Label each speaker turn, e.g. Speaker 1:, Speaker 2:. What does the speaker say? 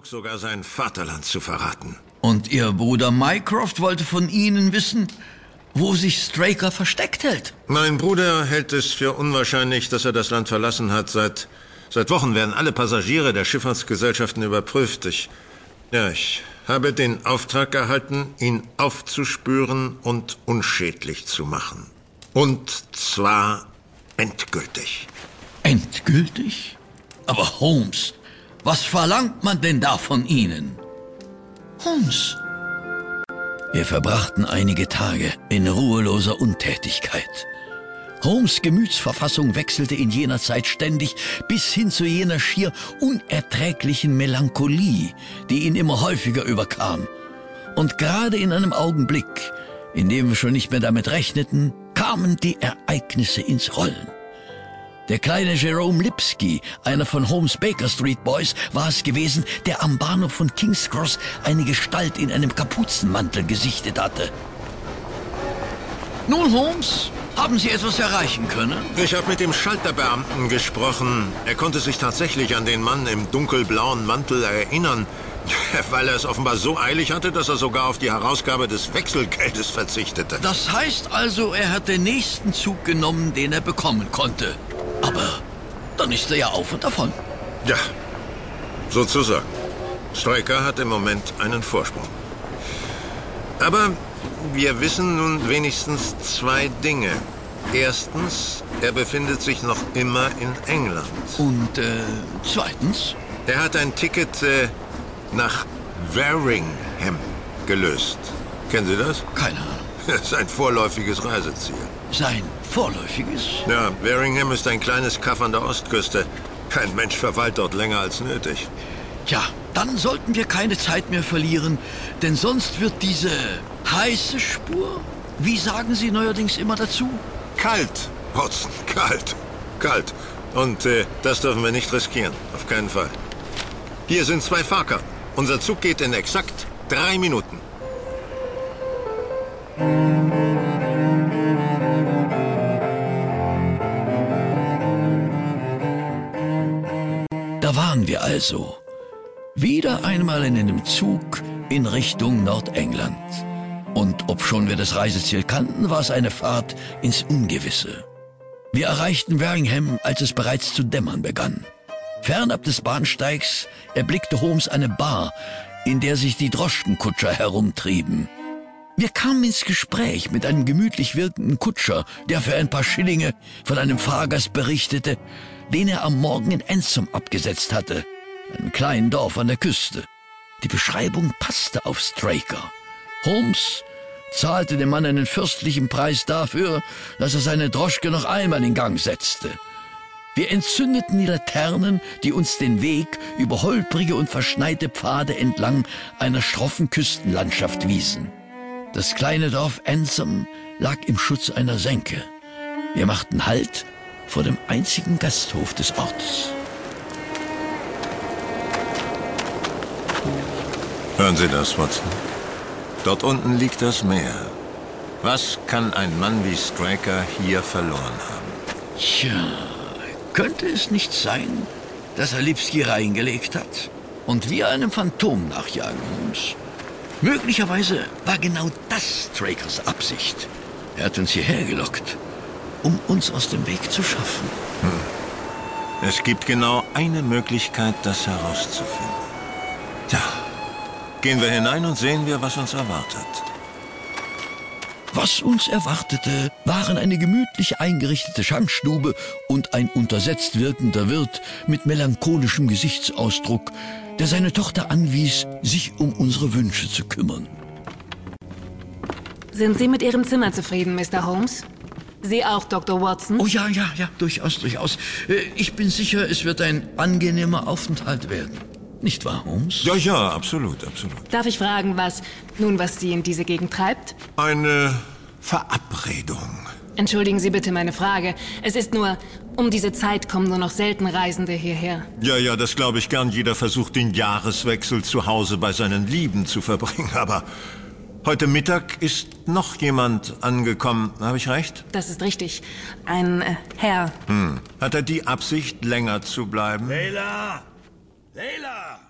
Speaker 1: genug, sogar sein Vaterland zu verraten.
Speaker 2: Und Ihr Bruder Mycroft wollte von Ihnen wissen, wo sich Straker versteckt hält.
Speaker 1: Mein Bruder hält es für unwahrscheinlich, dass er das Land verlassen hat. Seit, seit Wochen werden alle Passagiere der Schifffahrtsgesellschaften überprüft. Ich, ja, ich habe den Auftrag erhalten, ihn aufzuspüren und unschädlich zu machen. Und zwar endgültig.
Speaker 2: Endgültig? Aber Holmes, was verlangt man denn da von Ihnen? Holmes. Wir verbrachten einige Tage in ruheloser Untätigkeit. Holmes Gemütsverfassung wechselte in jener Zeit ständig bis hin zu jener schier unerträglichen Melancholie, die ihn immer häufiger überkam. Und gerade in einem Augenblick, in dem wir schon nicht mehr damit rechneten, kamen die Ereignisse ins Rollen. Der kleine Jerome Lipsky, einer von Holmes Baker Street Boys, war es gewesen, der am Bahnhof von King's Cross eine Gestalt in einem Kapuzenmantel gesichtet hatte. Nun, Holmes, haben Sie etwas erreichen können?
Speaker 1: Ich habe mit dem Schalterbeamten gesprochen. Er konnte sich tatsächlich an den Mann im dunkelblauen Mantel erinnern, weil er es offenbar so eilig hatte, dass er sogar auf die Herausgabe des Wechselgeldes verzichtete.
Speaker 2: Das heißt also, er hat den nächsten Zug genommen, den er bekommen konnte. Aber dann ist er ja auf und davon.
Speaker 1: Ja, sozusagen. Stryker hat im Moment einen Vorsprung. Aber wir wissen nun wenigstens zwei Dinge. Erstens, er befindet sich noch immer in England.
Speaker 2: Und äh, zweitens?
Speaker 1: Er hat ein Ticket äh, nach Waringham gelöst. Kennen Sie das?
Speaker 2: Keine Ahnung.
Speaker 1: Das ist ein vorläufiges Reiseziel.
Speaker 2: Sein vorläufiges?
Speaker 1: Ja, Waringham ist ein kleines Kaff an der Ostküste. Kein Mensch verweilt dort länger als nötig.
Speaker 2: Ja, dann sollten wir keine Zeit mehr verlieren, denn sonst wird diese heiße Spur, wie sagen Sie neuerdings immer dazu?
Speaker 1: Kalt, Watson, kalt, kalt. Und äh, das dürfen wir nicht riskieren, auf keinen Fall. Hier sind zwei Fahrkarten. Unser Zug geht in exakt drei Minuten.
Speaker 2: Da waren wir also. Wieder einmal in einem Zug in Richtung Nordengland. Und obschon wir das Reiseziel kannten, war es eine Fahrt ins Ungewisse. Wir erreichten Waringham, als es bereits zu dämmern begann. Fernab des Bahnsteigs erblickte Holmes eine Bar, in der sich die Droschkenkutscher herumtrieben. Wir kamen ins Gespräch mit einem gemütlich wirkenden Kutscher, der für ein paar Schillinge von einem Fahrgast berichtete, den er am Morgen in Ensum abgesetzt hatte, einem kleinen Dorf an der Küste. Die Beschreibung passte auf Straker. Holmes zahlte dem Mann einen fürstlichen Preis dafür, dass er seine Droschke noch einmal in Gang setzte. Wir entzündeten die Laternen, die uns den Weg über holprige und verschneite Pfade entlang einer schroffen Küstenlandschaft wiesen. Das kleine Dorf Ensum lag im Schutz einer Senke. Wir machten Halt vor dem einzigen Gasthof des Orts.
Speaker 1: Hören Sie das, Watson? Dort unten liegt das Meer. Was kann ein Mann wie Straker hier verloren haben?
Speaker 2: Tja, könnte es nicht sein, dass er Lipski reingelegt hat und wir einem Phantom nachjagen, Holmes? Möglicherweise war genau das Strakers Absicht. Er hat uns hierher gelockt, um uns aus dem Weg zu schaffen.
Speaker 1: Es gibt genau eine Möglichkeit, das herauszufinden. Tja, gehen wir hinein und sehen wir, was uns erwartet.
Speaker 2: Was uns erwartete, waren eine gemütlich eingerichtete Schankstube und ein untersetzt wirkender Wirt mit melancholischem Gesichtsausdruck, der seine Tochter anwies, sich um unsere Wünsche zu kümmern.
Speaker 3: Sind Sie mit Ihrem Zimmer zufrieden, Mr. Holmes? Sie auch, Dr. Watson?
Speaker 2: Oh ja, ja, ja, durchaus, durchaus. Äh, Ich bin sicher, es wird ein angenehmer Aufenthalt werden. Nicht wahr, Holmes?
Speaker 1: Ja, ja, absolut, absolut.
Speaker 3: Darf ich fragen, was nun, was Sie in diese Gegend treibt?
Speaker 1: Eine Verabredung.
Speaker 3: Entschuldigen Sie bitte meine Frage. Es ist nur, um diese Zeit kommen nur noch selten Reisende hierher.
Speaker 1: Ja, ja, das glaube ich gern. Jeder versucht, den Jahreswechsel zu Hause bei seinen Lieben zu verbringen. Aber heute Mittag ist noch jemand angekommen. Habe ich recht?
Speaker 3: Das ist richtig. Ein äh, Herr.
Speaker 1: Hat er die Absicht, länger zu bleiben?
Speaker 4: Leila! Leila!